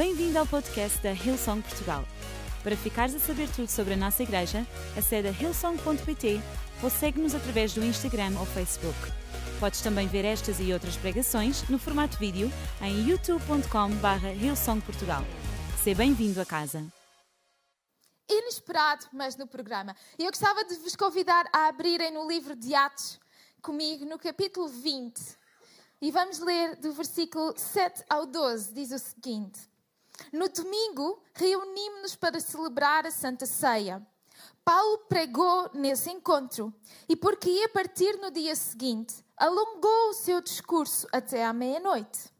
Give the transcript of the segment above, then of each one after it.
Bem-vindo ao podcast da Hillsong Portugal. Para ficares a saber tudo sobre a nossa igreja, acede a hillsong.pt ou segue-nos através do Instagram ou Facebook. Podes também ver estas e outras pregações no formato vídeo em youtube.com.br hillsongportugal. Seja bem-vindo a casa. Inesperado, mas no programa. E eu gostava de vos convidar a abrirem no livro de Atos comigo, no capítulo 20. E vamos ler do versículo 7 ao 12. Diz o seguinte: No domingo, reunimos-nos para celebrar a Santa Ceia. Paulo pregou nesse encontro e, porque ia partir no dia seguinte, alongou o seu discurso até à meia-noite.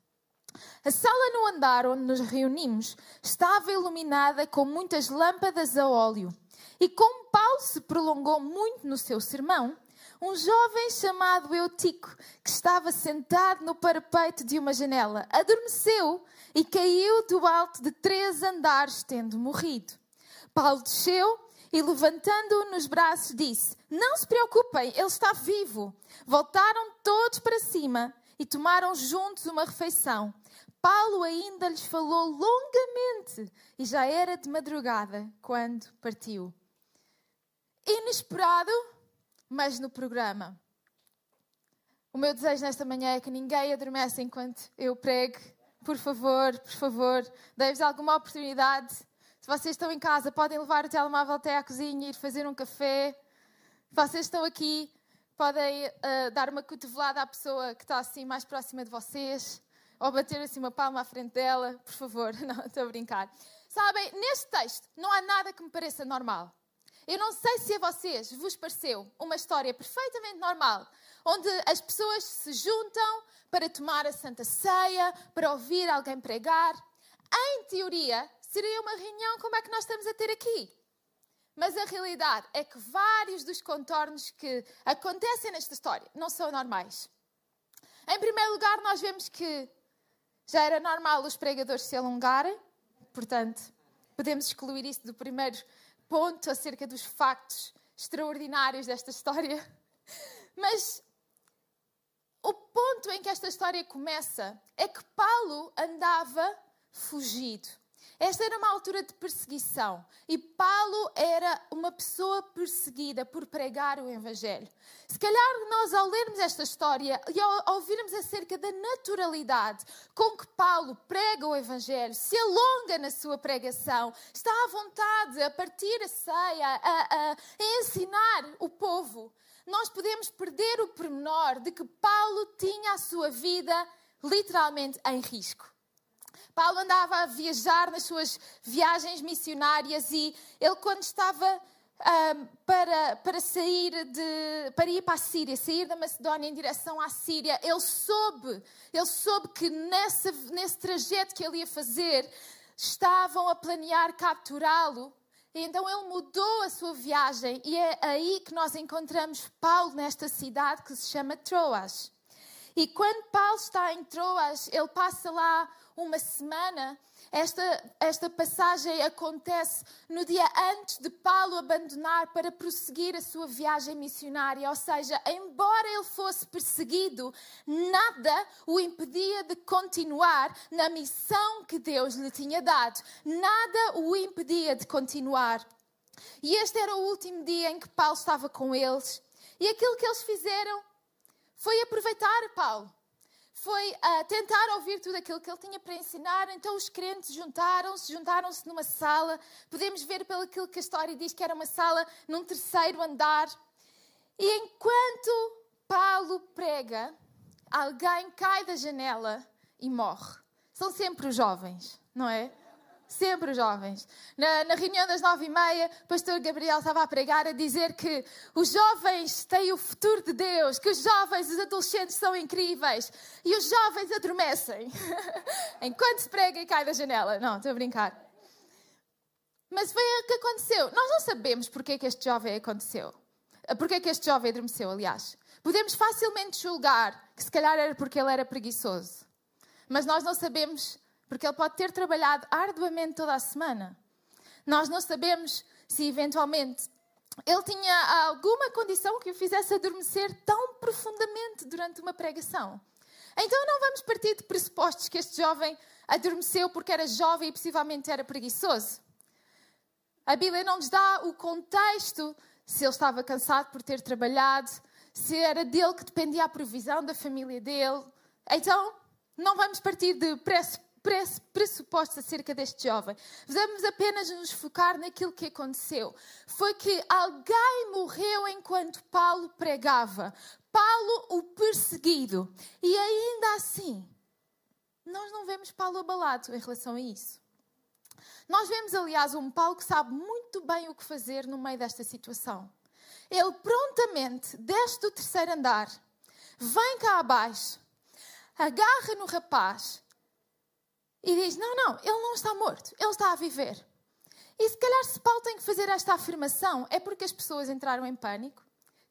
A sala no andar onde nos reunimos estava iluminada com muitas lâmpadas a óleo. E como Paulo se prolongou muito no seu sermão, um jovem chamado Eutico, que estava sentado no parapeito de uma janela, adormeceu e caiu do alto de três andares, tendo morrido. Paulo desceu e, levantando-o nos braços, disse: Não se preocupem, ele está vivo. Voltaram todos para cima e tomaram juntos uma refeição. Paulo ainda lhes falou longamente e já era de madrugada quando partiu. Inesperado, mas no programa. O meu desejo nesta manhã é que ninguém adormeça enquanto eu prego. Por favor, por favor, dê-vos alguma oportunidade. Se vocês estão em casa, podem levar o telemóvel até à cozinha e ir fazer um café. Se vocês estão aqui, podem uh, dar uma cotovelada à pessoa que está assim mais próxima de vocês. Ou bater assim uma palma à frente dela. Por favor, não, estou a brincar. Sabem, neste texto não há nada que me pareça normal. Eu não sei se a vocês vos pareceu uma história perfeitamente normal, onde as pessoas se juntam para tomar a Santa Ceia, para ouvir alguém pregar. Em teoria, seria uma reunião como é que nós estamos a ter aqui. Mas a realidade é que vários dos contornos que acontecem nesta história não são normais. Em primeiro lugar, nós vemos que já era normal os pregadores se alongarem, portanto, podemos excluir isso do primeiro ponto acerca dos factos extraordinários desta história. Mas o ponto em que esta história começa é que Paulo andava fugido. Esta era uma altura de perseguição e Paulo era uma pessoa perseguida por pregar o Evangelho. Se calhar nós, ao lermos esta história e ao ouvirmos acerca da naturalidade com que Paulo prega o Evangelho, se alonga na sua pregação, está à vontade a partir a ceia, a, a, a ensinar o povo, nós podemos perder o pormenor de que Paulo tinha a sua vida literalmente em risco. Paulo andava a viajar nas suas viagens missionárias e ele, quando estava para, para sair de, para ir para a Síria, sair da Macedónia em direção à Síria, ele soube, ele soube que nesse, nesse trajeto que ele ia fazer, estavam a planear capturá-lo. Então ele mudou a sua viagem e é aí que nós encontramos Paulo nesta cidade que se chama Troas. E quando Paulo está em Troas, ele passa lá uma semana. Esta, esta passagem acontece no dia antes de Paulo abandonar para prosseguir a sua viagem missionária. Ou seja, embora ele fosse perseguido, nada o impedia de continuar na missão que Deus lhe tinha dado. Nada o impedia de continuar. E este era o último dia em que Paulo estava com eles. E aquilo que eles fizeram foi aproveitar Paulo foi uh, tentar ouvir tudo aquilo que ele tinha para ensinar. Então os crentes juntaram-se, juntaram-se numa sala. Podemos ver pelo aquilo que a história diz que era uma sala num terceiro andar. E enquanto Paulo prega, alguém cai da janela e morre. São sempre os jovens, não é? Sempre os jovens. Na, na, reunião das nove e meia, o pastor Gabriel estava a pregar a dizer que os jovens têm o futuro de Deus, que os jovens, os adolescentes são incríveis e os jovens adormecem enquanto se prega e cai da janela. Não, estou a brincar. Mas foi o que aconteceu. Nós não sabemos porque é que este jovem aconteceu. Porque é que este jovem adormeceu, aliás. Podemos facilmente julgar que se calhar era porque ele era preguiçoso. Mas nós não sabemos porque ele pode ter trabalhado arduamente toda a semana. Nós não sabemos se eventualmente ele tinha alguma condição que o fizesse adormecer tão profundamente durante uma pregação. Então não vamos partir de pressupostos que este jovem adormeceu porque era jovem e possivelmente era preguiçoso. A Bíblia não nos dá o contexto se ele estava cansado por ter trabalhado, se era dele que dependia a provisão da família dele. Então, não vamos partir de pressupostos acerca deste jovem. Vamos apenas nos focar naquilo que aconteceu. Foi que alguém morreu enquanto Paulo pregava. Paulo, o perseguido. E ainda assim, nós não vemos Paulo abalado em relação a isso. Nós vemos, aliás, um Paulo que sabe muito bem o que fazer no meio desta situação. Ele prontamente desce do terceiro andar, vem cá abaixo, agarra no rapaz e diz: Não, não, ele não está morto, ele está a viver. E se calhar, se Paulo tem que fazer esta afirmação, é porque as pessoas entraram em pânico,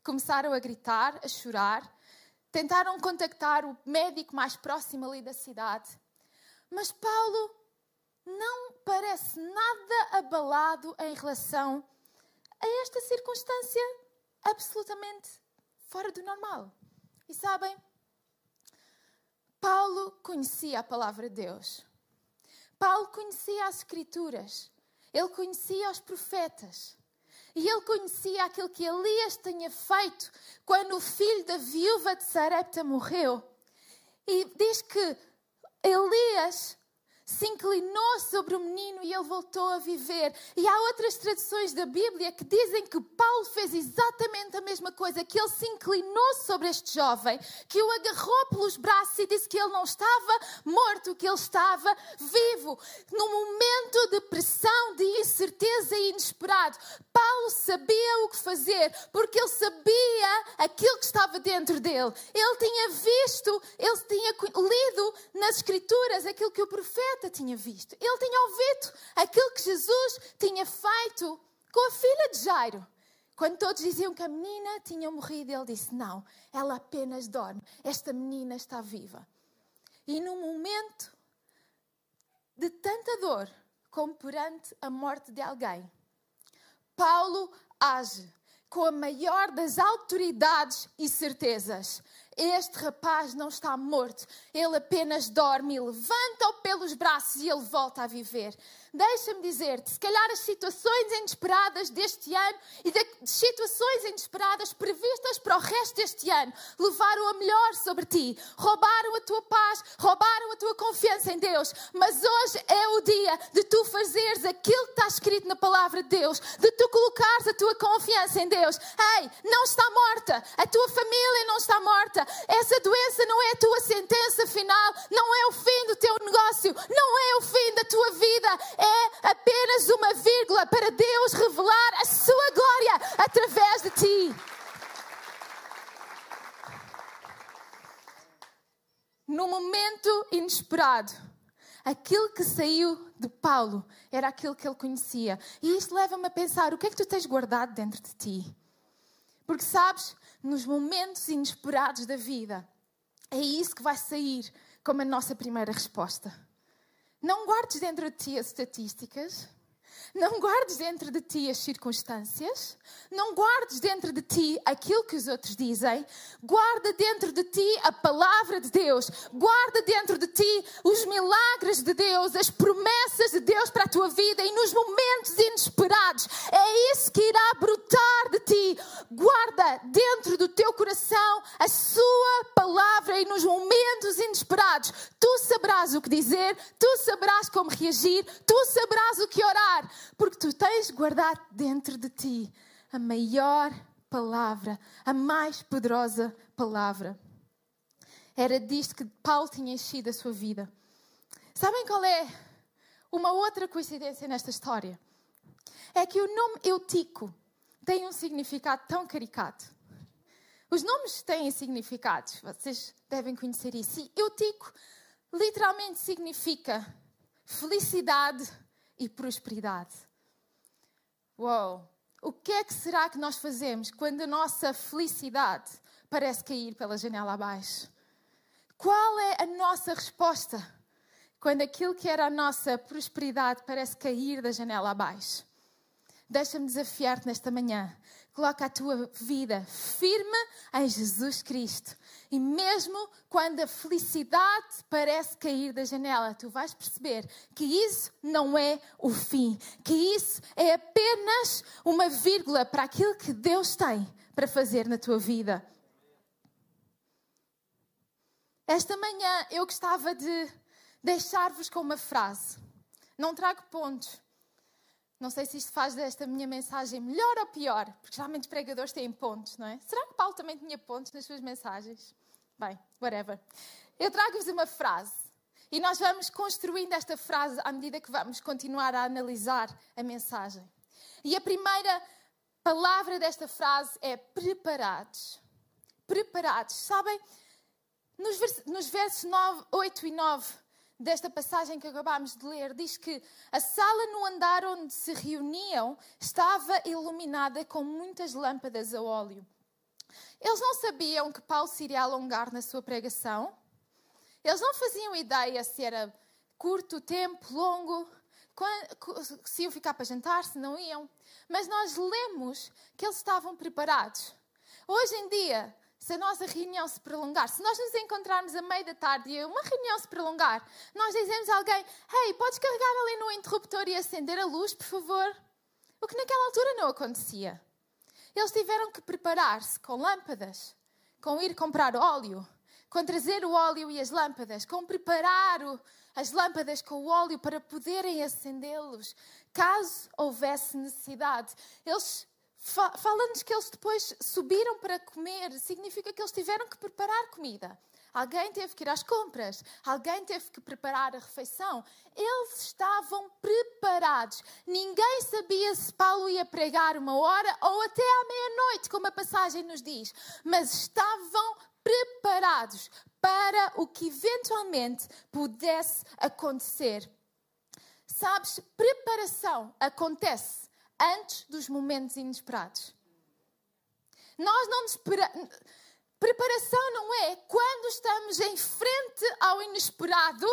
começaram a gritar, a chorar, tentaram contactar o médico mais próximo ali da cidade. Mas Paulo não parece nada abalado em relação a esta circunstância absolutamente fora do normal. E sabem, Paulo conhecia a palavra de Deus. Paulo conhecia as Escrituras. Ele conhecia os profetas. E ele conhecia aquilo que Elias tinha feito quando o filho da viúva de Sarepta morreu. E diz que Elias se inclinou sobre o menino e ele voltou a viver. E há outras traduções da Bíblia que dizem que Paulo fez exatamente a mesma coisa, que ele se inclinou sobre este jovem, que o agarrou pelos braços e disse que ele não estava morto, que ele estava vivo. Num momento de pressão, de incerteza e inesperado, Paulo sabia o que fazer, porque ele sabia aquilo que estava dentro dele. Ele tinha visto, ele tinha lido nas Escrituras aquilo que o profeta profeta tinha visto. Ele tinha ouvido aquilo que Jesus tinha feito com a filha de Jairo. Quando todos diziam que a menina tinha morrido, ele disse: Não, ela apenas dorme. Esta menina está viva. E num momento de tanta dor, como perante a morte de alguém, Paulo age com a maior das autoridades e certezas. Este rapaz não está morto, ele apenas dorme levanta-o pelos braços e ele volta a viver. Deixa-me dizer-te, se calhar as situações inesperadas deste ano e das situações inesperadas previstas para o resto deste ano levaram a melhor sobre ti, roubaram a tua paz, roubaram a tua confiança em Deus. Mas hoje é o dia de tu fazeres aquilo que está escrito na palavra de Deus, de tu colocares a tua confiança em Deus. Ei, não está morta, a tua família não está morta, essa doença não é a tua sentença final, não é o fim do teu negócio, não é o fim da tua vida é apenas uma vírgula para Deus revelar a sua glória através de ti. No momento inesperado, aquilo que saiu de Paulo era aquilo que ele conhecia. E isto leva-me a pensar: o que é que tu tens guardado dentro de ti? Porque sabes, nos momentos inesperados da vida, é isso que vai sair como a nossa primeira resposta. Não guardes dentro de ti as estatísticas. Não guardes dentro de ti as circunstâncias, não guardes dentro de ti aquilo que os outros dizem, guarda dentro de ti a palavra de Deus, guarda dentro de ti os milagres de Deus, as promessas de Deus para a tua vida e nos momentos inesperados, é isso que irá brotar de ti. Guarda dentro do teu coração a sua palavra e nos momentos inesperados, tu saberás o que dizer, tu saberás como reagir, tu saberás o que orar porque tu tens guardado dentro de ti a maior palavra, a mais poderosa palavra. Era disto que Paulo tinha enchido a sua vida. Sabem qual é uma outra coincidência nesta história? É que o nome Eutico tem um significado tão caricato. Os nomes têm significados, vocês devem conhecer isso. E Eutico literalmente significa felicidade, e prosperidade. Uou! O que é que será que nós fazemos quando a nossa felicidade parece cair pela janela abaixo? Qual é a nossa resposta quando aquilo que era a nossa prosperidade parece cair da janela abaixo? deixa-me desafiar-te nesta manhã. Coloca a tua vida firme em Jesus Cristo. E mesmo quando a felicidade parece cair da janela, tu vais perceber que isso não é o fim, que isso é apenas uma vírgula para aquilo que Deus tem para fazer na tua vida. Esta manhã eu gostava de deixar-vos com uma frase. Não trago pontos, não sei se isto faz desta minha mensagem melhor ou pior, porque geralmente os pregadores têm pontos, não é? Será que Paulo também tinha pontos nas suas mensagens? Bem, whatever. Eu trago-vos uma frase e nós vamos construindo esta frase à medida que vamos continuar a analisar a mensagem. E a primeira palavra desta frase é preparados. Preparados. Sabem, nos, versos 9, 8 e 9 desta passagem que acabámos de ler, diz que a sala no andar onde se reuniam estava iluminada com muitas lâmpadas a óleo. Eles não sabiam que Paulo se iria alongar na sua pregação. Eles não faziam ideia se era curto tempo, longo, se iam ficar para jantar, se não iam. Mas nós lemos que eles estavam preparados. Hoje em dia, se a nossa reunião se prolongar, se nós nos encontrarmos a meio da tarde e uma reunião se prolongar, nós dizemos a alguém: Hey, podes carregar ali no interruptor e acender a luz, por favor? O que naquela altura não acontecia. Eles tiveram que preparar-se com lâmpadas, com ir comprar óleo, com trazer o óleo e as lâmpadas, com preparar o, as lâmpadas com o óleo para poderem acendê-los, caso houvesse necessidade. Eles Fala-nos que eles depois subiram para comer, significa que eles tiveram que preparar comida. Alguém teve que ir às compras, alguém teve que preparar a refeição. Eles estavam preparados. Ninguém sabia se Paulo ia pregar uma hora ou até à meia-noite, como a passagem nos diz, mas estavam preparados para o que eventualmente pudesse acontecer. Sabes, preparação acontece antes dos momentos inesperados. Nós não nos Preparação não é quando estamos em frente ao inesperado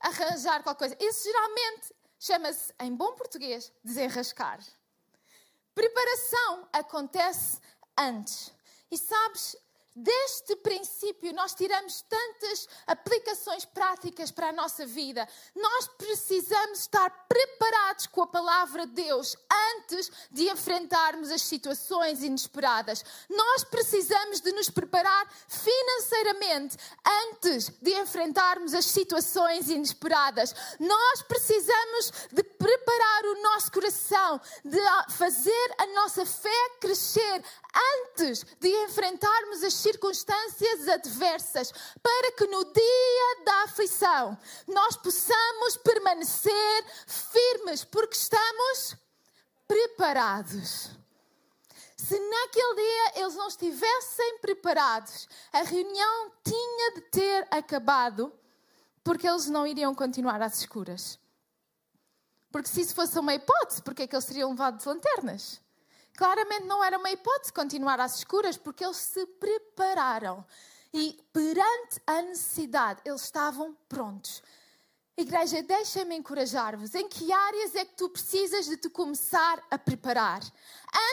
arranjar qualquer coisa. Isso geralmente chama-se, em bom português, desenrascar. Preparação acontece antes. E sabes, Deste princípio, nós tiramos tantas aplicações práticas para a nossa vida. Nós precisamos estar preparados com a palavra de Deus antes de enfrentarmos as situações inesperadas. Nós precisamos de nos preparar financeiramente antes de enfrentarmos as situações inesperadas. Nós precisamos de preparar o nosso coração, de fazer a nossa fé crescer antes de enfrentarmos as circunstâncias adversas, para que no dia da aflição nós possamos permanecer firmes, porque estamos preparados. Se naquele dia eles não estivessem preparados, a reunião tinha de ter acabado, porque eles não iriam continuar às escuras. Porque se isso fosse uma hipótese, porque é que eles seriam levados de lanternas? Claramente não era uma hipótese continuar às escuras, porque eles se prepararam. E perante a necessidade, eles estavam prontos. Igreja, deixem-me encorajar-vos. Em que áreas é que tu precisas de te começar a preparar?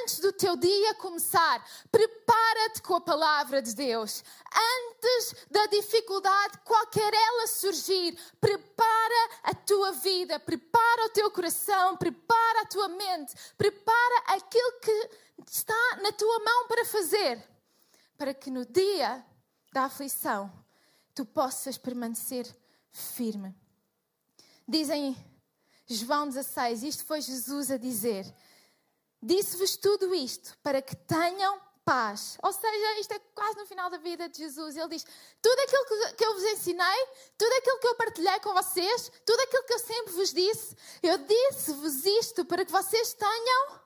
Antes do teu dia começar, prepara-te com a palavra de Deus. Antes da dificuldade, qualquer ela surgir, prepara a tua vida, prepara o teu coração, prepara a tua mente, prepara aquilo que está na tua mão para fazer, para que no dia da aflição tu possas permanecer firme. Dizem João 16, isto foi Jesus a dizer: Disse-vos tudo isto para que tenham paz. Ou seja, isto é quase no final da vida de Jesus. Ele diz: Tudo aquilo que eu vos ensinei, tudo aquilo que eu partilhei com vocês, tudo aquilo que eu sempre vos disse, eu disse-vos isto para que vocês tenham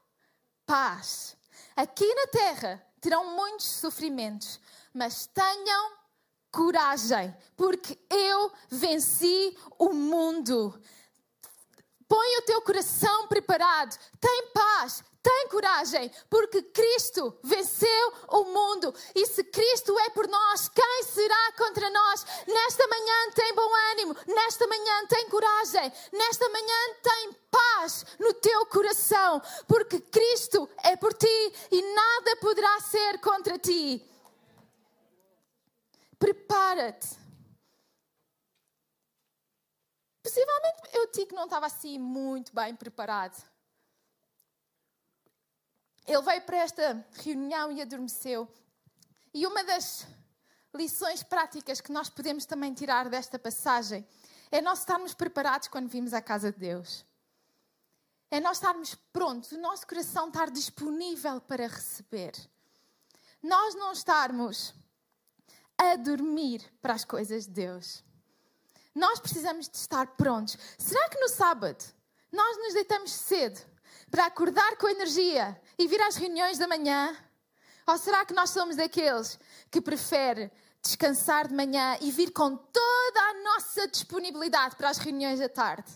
paz. Aqui na terra terão muitos sofrimentos, mas tenham coragem, porque eu venci o mundo. Põe o teu coração preparado. Tem paz, tem coragem, porque Cristo venceu o mundo. E se Cristo é por nós, quem será contra nós? Nesta manhã tem bom ânimo, nesta manhã tem coragem, nesta manhã tem paz no teu coração, porque Cristo é por ti e nada poderá ser contra ti. Prepara-te. Possivelmente eu que não estava assim muito bem preparado. Ele veio para esta reunião e adormeceu. E uma das lições práticas que nós podemos também tirar desta passagem é nós estarmos preparados quando vimos à casa de Deus. É nós estarmos prontos, o nosso coração estar disponível para receber. Nós não estarmos a dormir para as coisas de Deus. Nós precisamos de estar prontos. Será que no sábado nós nos deitamos cedo para acordar com energia e vir às reuniões da manhã? Ou será que nós somos daqueles que prefere descansar de manhã e vir com toda a nossa disponibilidade para as reuniões da tarde?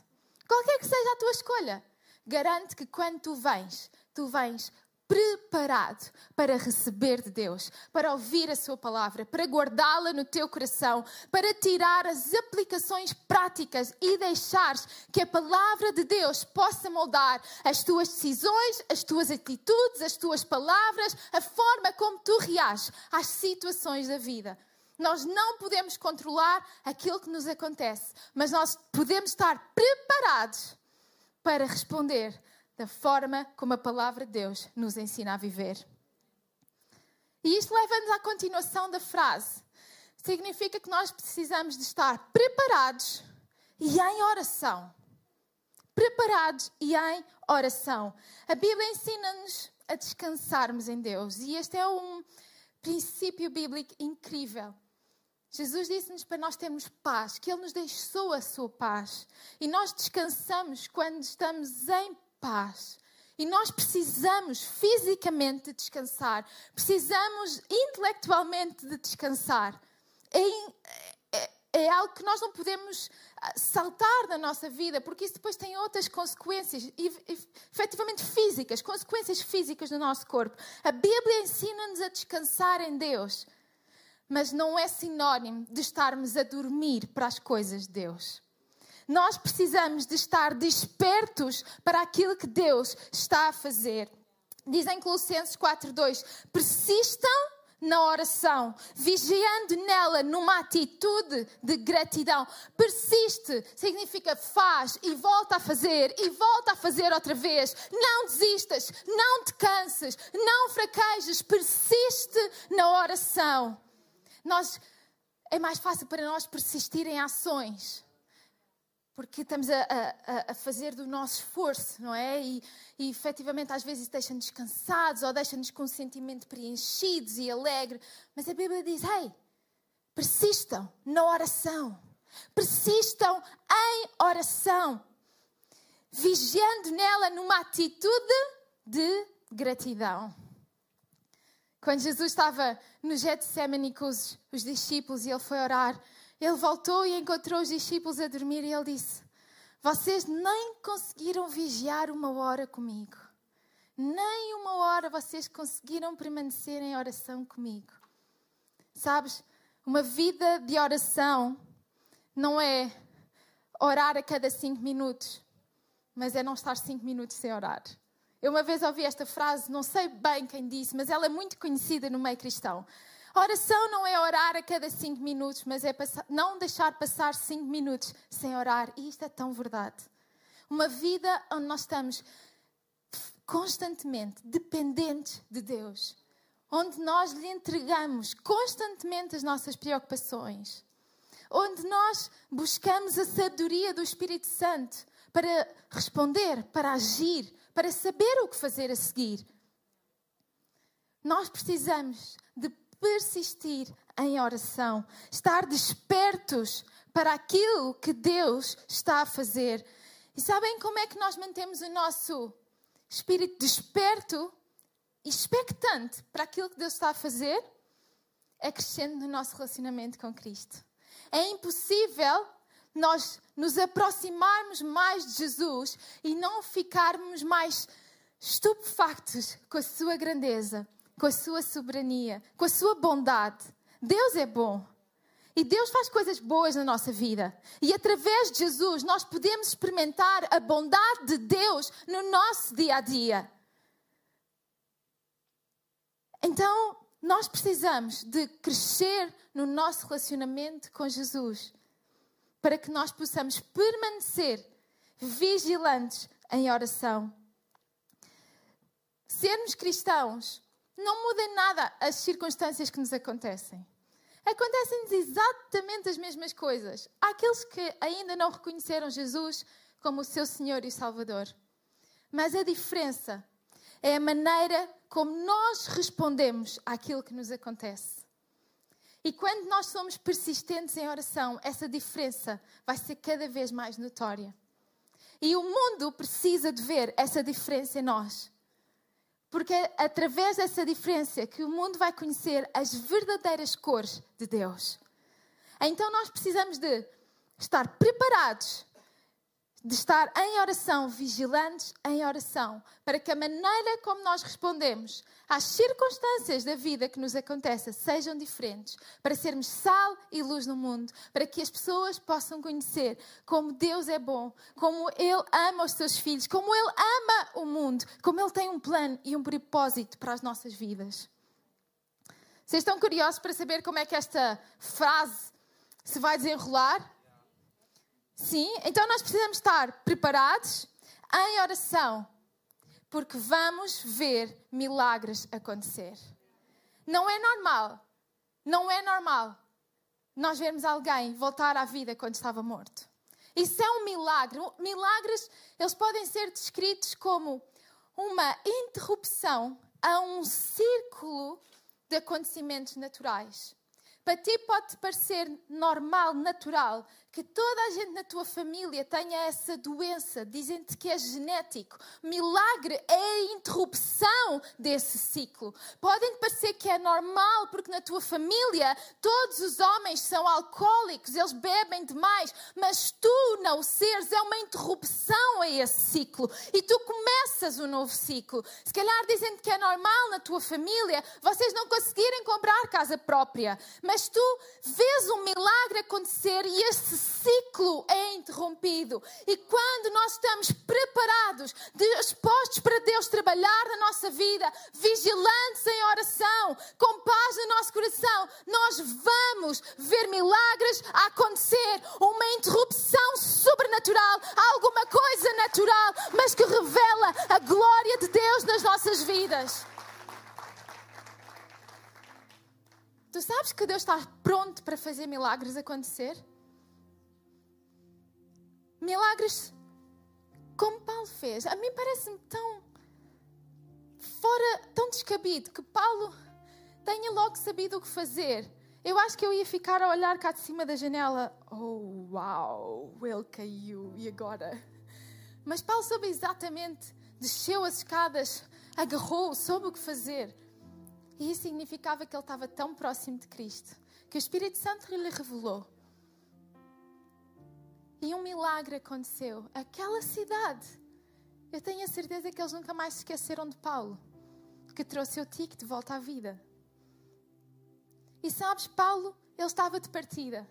Qualquer que seja a tua escolha, garante que quando tu vens, tu vens preparado para receber de Deus, para ouvir a Sua palavra, para guardá-la no teu coração, para tirar as aplicações práticas e deixares que a palavra de Deus possa moldar as tuas decisões, as tuas atitudes, as tuas palavras, a forma como tu reages às situações da vida. Nós não podemos controlar aquilo que nos acontece, mas nós podemos estar preparados para responder da forma como a palavra de Deus nos ensina a viver. E isto leva-nos à continuação da frase. Significa que nós precisamos de estar preparados e em oração. Preparados e em oração. A Bíblia ensina-nos a descansarmos em Deus. E este é um princípio bíblico incrível. Jesus disse-nos para nós termos paz, que Ele nos deixou a sua paz. E nós descansamos quando estamos em paz. E nós precisamos fisicamente de descansar, precisamos intelectualmente de descansar. É, é, é, algo que nós não podemos ah, saltar da nossa vida, porque isso depois tem outras consequências, efetivamente físicas, consequências físicas no nosso corpo. A Bíblia ensina-nos a descansar em Deus, mas não é sinónimo de estarmos a dormir para as coisas de Deus. Nós precisamos de estar despertos para aquilo que Deus está a fazer. Diz em Colossenses 4:2, persistam na oração, vigiando nela numa atitude de gratidão. Persiste significa faz e volta a fazer e volta a fazer outra vez. Não desistas, não te canses, não fraquejes, persiste na oração. Nós é mais fácil para nós persistir em ações porque estamos a, a, a, fazer do nosso esforço, não é? E, e efetivamente às vezes deixa-nos cansados ou deixa-nos com um sentimento preenchidos e alegre. Mas a Bíblia diz: ei, persistam na oração, persistam em oração, vigiando nela numa atitude de gratidão. Quando Jesus estava no Getsemane com os, os discípulos e ele foi orar, ele voltou e encontrou os discípulos a dormir e ele disse: Vocês nem conseguiram vigiar uma hora comigo. Nem uma hora vocês conseguiram permanecer em oração comigo. Sabes, uma vida de oração não é orar a cada cinco minutos, mas é não estar cinco minutos sem orar. Eu uma vez ouvi esta frase, não sei bem quem disse, mas ela é muito conhecida no meio cristão. Oração não é orar a cada cinco minutos, mas é passar, não deixar passar cinco minutos sem orar. E isto é tão verdade. Uma vida onde nós estamos constantemente dependentes de Deus, onde nós lhe entregamos constantemente as nossas preocupações, onde nós buscamos a sabedoria do Espírito Santo para responder, para agir, para saber o que fazer a seguir. Nós precisamos de persistir em oração, estar despertos para aquilo que Deus está a fazer. E sabem como é que nós mantemos o nosso espírito desperto e expectante para aquilo que Deus está a fazer? É crescendo no nosso relacionamento com Cristo. É impossível nós nos aproximarmos mais de Jesus e não ficarmos mais estupefactos com a sua grandeza, com a sua soberania, com a sua bondade. Deus é bom. E Deus faz coisas boas na nossa vida. E através de Jesus nós podemos experimentar a bondade de Deus no nosso dia a dia. Então, nós precisamos de crescer no nosso relacionamento com Jesus para que nós possamos permanecer vigilantes em oração. Sermos cristãos não muda nada as circunstâncias que nos acontecem. Acontecem-nos exatamente as mesmas coisas àqueles que ainda não reconheceram Jesus como o seu Senhor e Salvador. Mas a diferença é a maneira como nós respondemos àquilo que nos acontece. E quando nós somos persistentes em oração, essa diferença vai ser cada vez mais notória. E o mundo precisa de ver essa diferença em nós. Porque é através dessa diferença que o mundo vai conhecer as verdadeiras cores de Deus. Então nós precisamos de estar preparados de estar em oração, vigilantes em oração, para que a maneira como nós respondemos às circunstâncias da vida que nos acontecem sejam diferentes, para sermos sal e luz no mundo, para que as pessoas possam conhecer como Deus é bom, como Ele ama os seus filhos, como Ele ama o mundo, como Ele tem um plano e um propósito para as nossas vidas. Vocês estão curiosos para saber como é que esta frase se vai desenrolar? Sim, então nós precisamos estar preparados em oração, porque vamos ver milagres acontecer. Não é normal, não é normal nós vermos alguém voltar à vida quando estava morto. Isso é um milagre. Milagres, eles podem ser descritos como uma interrupção a um círculo de acontecimentos naturais. Para ti pode parecer normal, natural, que toda a gente na tua família tenha essa doença, dizem-te que é genético. Milagre é a interrupção desse ciclo. Podem parecer que é normal, porque na tua família todos os homens são alcoólicos, eles bebem demais, mas tu não seres é uma interrupção a esse ciclo e tu começas um novo ciclo. Se calhar dizem-te que é normal na tua família vocês não conseguirem comprar casa própria, mas tu vês um milagre acontecer e esse ciclo é interrompido. E quando nós estamos preparados, dispostos para Deus trabalhar na nossa vida, vigilantes em oração, com paz no nosso coração, nós vamos ver milagres acontecer, uma interrupção sobrenatural, alguma coisa natural, mas que revela a glória de Deus nas nossas vidas. Tu sabes que Deus está pronto para fazer milagres acontecer? Milagres como Paulo fez. A mim parece-me tão fora, tão descabido que Paulo tenha logo sabido o que fazer. Eu acho que eu ia ficar a olhar cá de cima da janela. Oh, uau, ele caiu, e agora? Mas Paulo soube exatamente, desceu as escadas, agarrou, soube o que fazer. E isso significava que ele estava tão próximo de Cristo, que o Espírito Santo lhe revelou e um milagre aconteceu. Aquela cidade, eu tenho a certeza que eles nunca mais se esqueceram de Paulo, que trouxe o tique de volta à vida. E sabes, Paulo, ele estava de partida.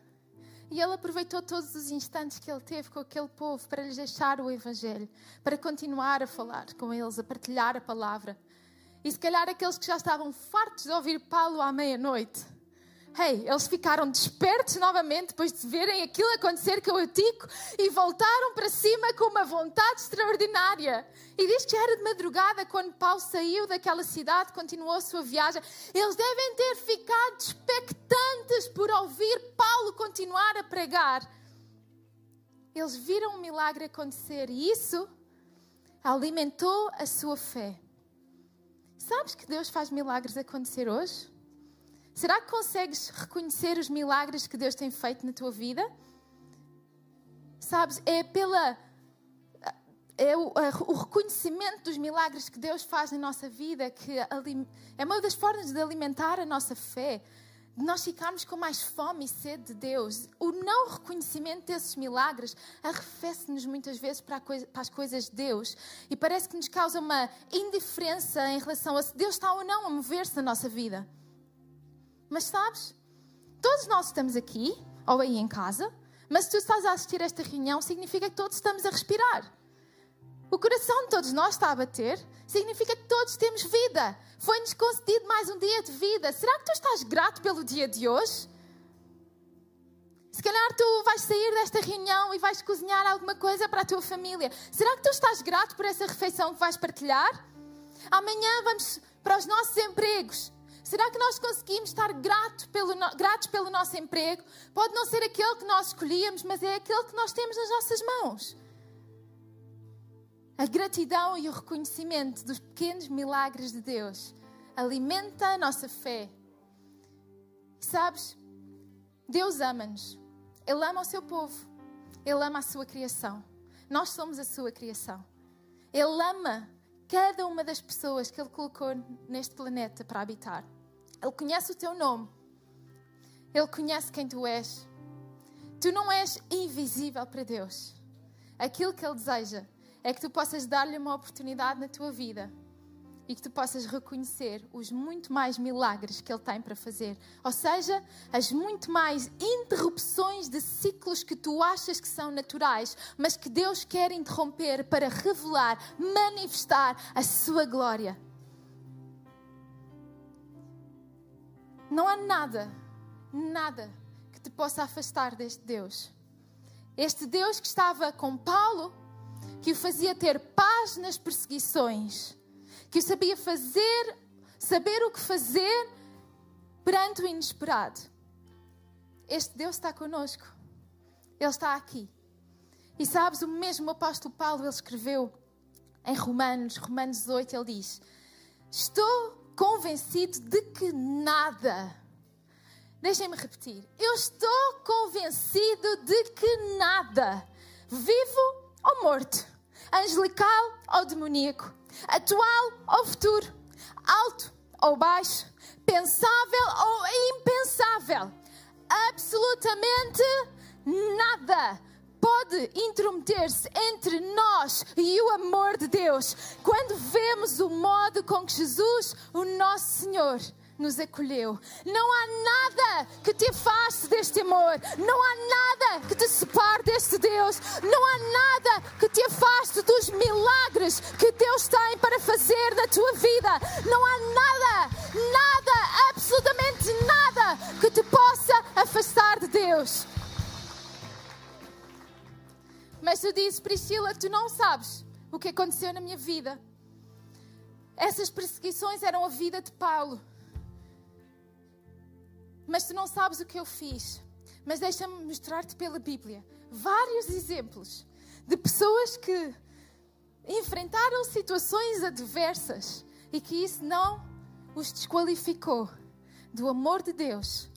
E ele aproveitou todos os instantes que ele teve com aquele povo para lhes deixar o Evangelho, para continuar a falar com eles, a partilhar a palavra. E se calhar aqueles que já estavam fartos de ouvir Paulo à meia-noite, Hey, eles ficaram despertos novamente depois de verem aquilo acontecer com o Tico e voltaram para cima com uma vontade extraordinária. E diz que era de madrugada quando Paulo saiu daquela cidade, continuou a sua viagem. Eles devem ter ficado expectantes por ouvir Paulo continuar a pregar. Eles viram um milagre acontecer e isso alimentou a sua fé. Sabes que Deus faz milagres acontecer hoje? Será que consegues reconhecer os milagres que Deus tem feito na tua vida? Sabes, é pela é o, o, reconhecimento dos milagres que Deus faz na nossa vida que é uma das formas de alimentar a nossa fé, de nós ficarmos com mais fome e sede de Deus. O não reconhecimento desses milagres arrefece-nos muitas vezes para, coisa, para, as coisas de Deus e parece que nos causa uma indiferença em relação a se Deus está ou não a mover-se na nossa vida. Mas sabes, todos nós estamos aqui ou aí em casa, mas se tu estás a assistir a esta reunião, significa que todos estamos a respirar. O coração de todos nós está a bater, significa que todos temos vida. Foi-nos concedido mais um dia de vida. Será que tu estás grato pelo dia de hoje? Se calhar tu vais sair desta reunião e vais cozinhar alguma coisa para a tua família. Será que tu estás grato por essa refeição que vais partilhar? Amanhã vamos para os nossos empregos. Será que nós conseguimos estar pelo, gratos pelo nosso emprego? Pode não ser aquele que nós escolhíamos, mas é aquele que nós temos nas nossas mãos. A gratidão e o reconhecimento dos pequenos milagres de Deus alimenta a nossa fé. Sabes, Deus ama-nos. Ele ama o seu povo. Ele ama a sua criação. Nós somos a sua criação. Ele ama cada uma das pessoas que Ele colocou neste planeta para habitar. Ele conhece o teu nome. Ele conhece quem tu és. Tu não és invisível para Deus. Aquilo que Ele deseja é que tu possas dar-lhe uma oportunidade na tua vida e que tu possas reconhecer os muito mais milagres que Ele tem para fazer. Ou seja, as muito mais interrupções de ciclos que tu achas que são naturais, mas que Deus quer interromper para revelar, manifestar a Sua glória. Não há nada, nada que te possa afastar deste Deus. Este Deus que estava com Paulo que o fazia ter paz nas perseguições, que o sabia fazer, saber o que fazer perante o inesperado. Este Deus está conosco. Ele está aqui. E sabes, o mesmo apóstolo Paulo, ele escreveu em Romanos, Romanos 8, ele diz: Estou convencido de que nada. Deixem-me repetir. Eu estou convencido de que nada, vivo ou morto, angelical ou demoníaco, atual ou futuro, alto ou baixo, pensável ou impensável, absolutamente nada pode intrometer-se entre nós e o amor de Deus quando vemos o modo com que Jesus, o nosso Senhor, nos acolheu. Não há nada que te afaste deste amor. Não há nada que te separe deste Deus. Não há nada que te afaste dos milagres que Deus tem para fazer na tua vida. Não há nada, nada, absolutamente nada que te possa afastar de Deus. Mas tu dizes, Priscila, tu não sabes o que aconteceu na minha vida. Essas perseguições eram a vida de Paulo mas tu não sabes o que eu fiz. Mas deixa-me mostrar-te pela Bíblia vários exemplos de pessoas que enfrentaram situações adversas e que isso não os desqualificou do amor de Deus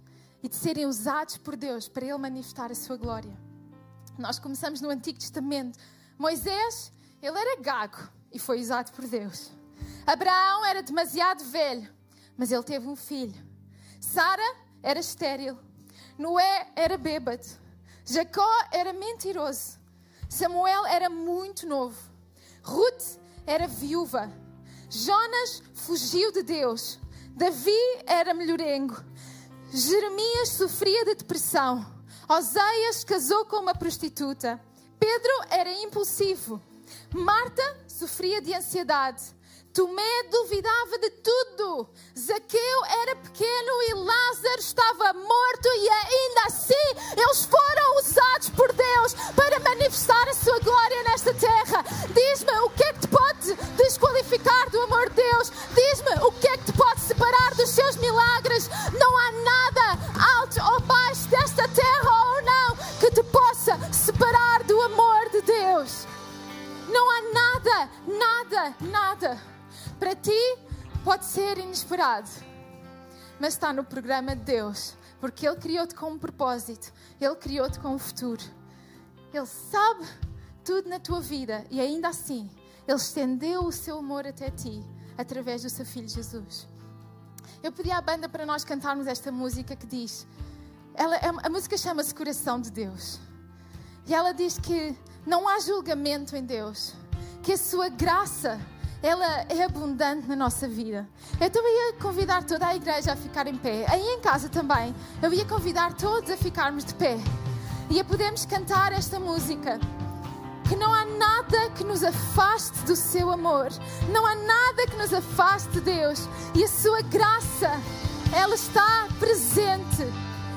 e de serem usados por Deus para Ele manifestar a sua glória. Nós começamos no Antigo Testamento. Moisés, ele era gago e foi usado por Deus. Abraão era demasiado velho, mas ele teve um filho. Sara era estéril. Noé era bêbado. Jacó era mentiroso. Samuel era muito novo. Ruth era viúva. Jonas fugiu de Deus. Davi era melhorengo. Jeremias sofria de depressão. Oseias casou com uma prostituta. Pedro era impulsivo. Marta sofria de ansiedade. Tomé duvidava de tudo. Zaqueu era pequeno e Lázaro estava morto, e ainda assim eles foram usados por Deus para manifestar a sua glória nesta terra. Diz-me o que é que te pode desqualificar do amor de Deus? Diz-me o que é que te pode separar dos seus milagres? Não há nada alto ou baixo desta terra ou não que te possa separar do amor de Deus. Não há nada, nada, nada para ti pode ser inesperado, mas está no programa de Deus, porque Ele criou-te com um propósito, Ele criou-te com um futuro. Ele sabe tudo na tua vida e ainda assim, Ele estendeu o seu amor até ti através do seu Filho Jesus. eu pedi à banda para nós cantarmos esta música que diz. Ela, é a música chama-se Coração de Deus. E ela diz que não há julgamento em Deus, que a sua graça ela é abundante na nossa vida. Eu também ia convidar toda a igreja a ficar em pé. Aí em casa também, eu ia convidar todos a ficarmos de pé. E a podermos cantar esta música. Que não há nada que nos afaste do seu amor. Não há nada que nos afaste de Deus. E a sua graça, ela está presente.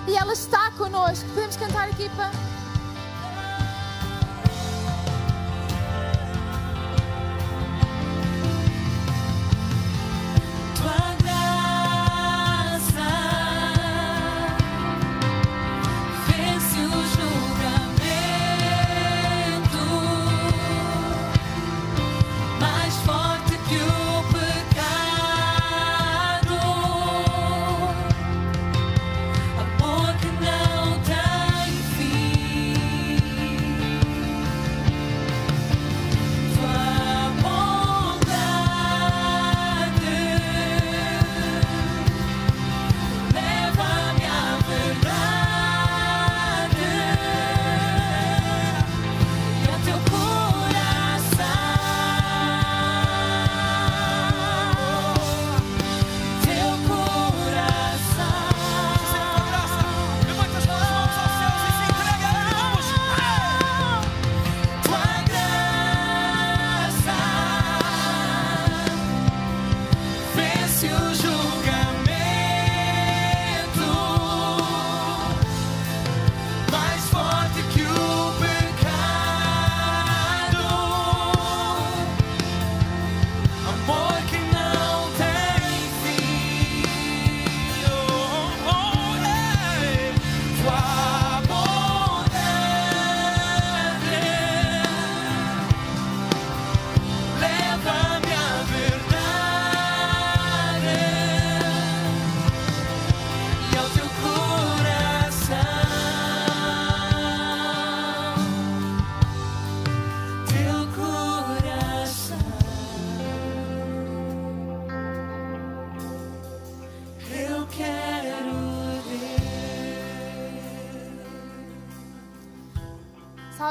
E ela está conosco. Podemos cantar aqui para.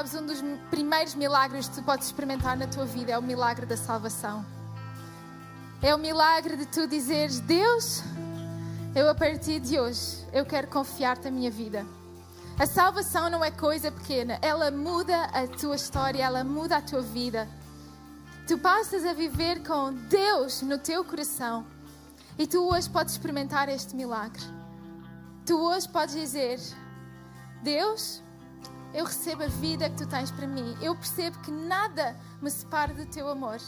Sabes, um dos primeiros milagres que tu podes experimentar na tua vida é o milagre da salvação. É o milagre de tu dizeres: Deus, eu a partir de hoje, eu quero confiar-te a minha vida. A salvação não é coisa pequena, ela muda a tua história, ela muda a tua vida. Tu passas a viver com Deus no teu coração e tu hoje podes experimentar este milagre. Tu hoje podes dizer: Deus, eu recebo a vida que tu tens para mim. Eu percebo que nada me separa do teu amor,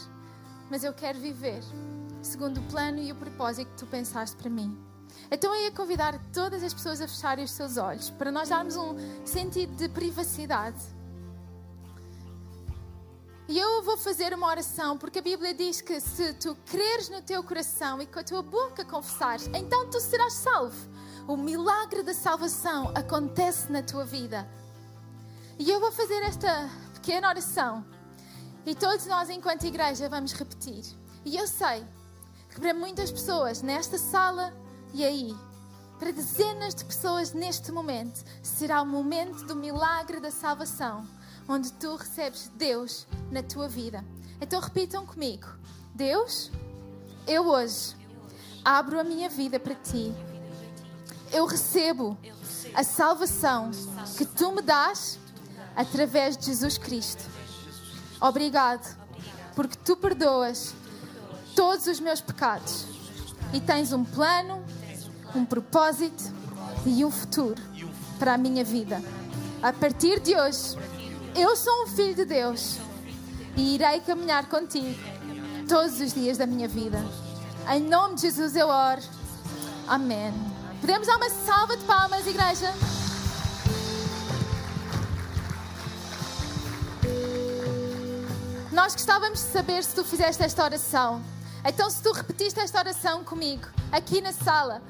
mas eu quero viver segundo o plano e o propósito que tu pensaste para mim. Então eu ia convidar todas as pessoas a fecharem os seus olhos para nós darmos um sentido de privacidade. E eu vou fazer uma oração, porque a Bíblia diz que se tu creres no teu coração e com a tua boca confessares, então tu serás salvo. O milagre da salvação acontece na tua vida. E eu vou fazer esta pequena oração. E todos nós, enquanto igreja, vamos repetir. E eu sei que para muitas pessoas nesta sala e aí, para dezenas de pessoas neste momento, será o momento do milagre da salvação, onde tu recebes Deus na tua vida. Então repitam comigo: Deus, eu hoje abro a minha vida para ti. Eu recebo a salvação que tu me dás através de Jesus Cristo. Obrigado, porque tu perdoas todos os meus pecados e tens um plano, um propósito e um futuro para a minha vida. A partir de hoje, eu sou um filho de Deus e irei caminhar contigo todos os dias da minha vida. Em nome de Jesus eu oro. Amém. Podemos dar uma salva de palmas, igreja? Nós gostávamos de saber se tu fizeste esta oração. Então, se tu repetiste esta oração comigo, aqui na sala,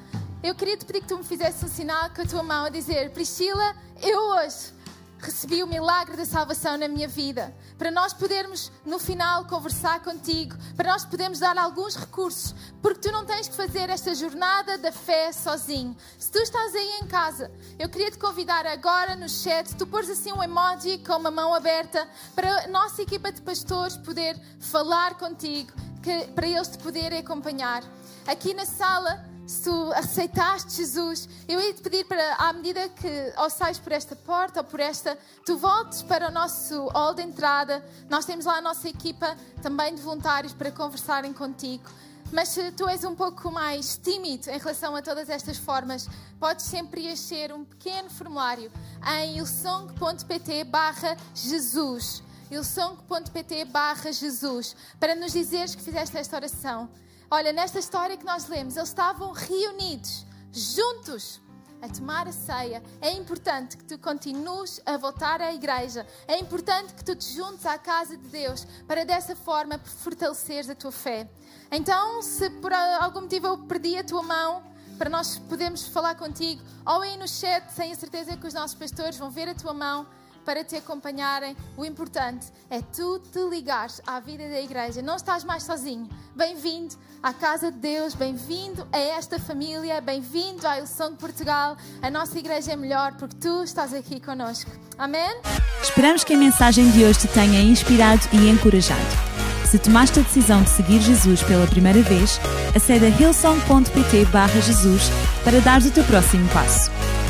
eu queria te pedir que tu me fizesse um sinal com a tua mão a dizer: Priscila, eu hoje recebi o milagre da salvação na minha vida, para nós podermos no final conversar contigo, para nós podermos dar alguns recursos, porque tu não tens que fazer esta jornada da fé sozinho. Se tu estás aí em casa, eu queria te convidar agora no chat, tu pôres assim um emoji com uma mão aberta para a nossa equipa de pastores poder falar contigo, que, para eles te poderem acompanhar. Aqui na sala se tu aceitaste Jesus, eu ia te pedir para, à medida que ou sais por esta porta ou por esta, tu voltes para o nosso hall de entrada. Nós temos lá a nossa equipa também de voluntários para conversarem contigo. Mas se tu és um pouco mais tímido em relação a todas estas formas, podes sempre preencher um pequeno formulário em ilsong.pt barra Jesus. ilsong.pt barra Jesus para nos dizeres que fizeste esta oração. Olha, nesta história que nós lemos, eles estavam reunidos, juntos, a tomar a ceia. É importante que tu continues a voltar à igreja. É importante que tu te juntes à casa de Deus para dessa forma fortaleceres a tua fé. Então, se por algum motivo eu perdi a tua mão, para nós podermos falar contigo, ou aí no chat, tenho certeza que os nossos pastores vão ver a tua mão para te acompanharem. O importante é tu te ligares à vida da igreja. Não estás mais sozinho. Bem-vindo à casa de Deus, bem-vindo a esta família, bem-vindo à Ilson de Portugal. A nossa igreja é melhor porque tu estás aqui conosco. Amém? Esperamos que a mensagem de hoje te tenha inspirado e encorajado. Se tomaste a decisão de seguir Jesus pela primeira vez, acede a hillsong.pt Jesus para dar o teu próximo passo.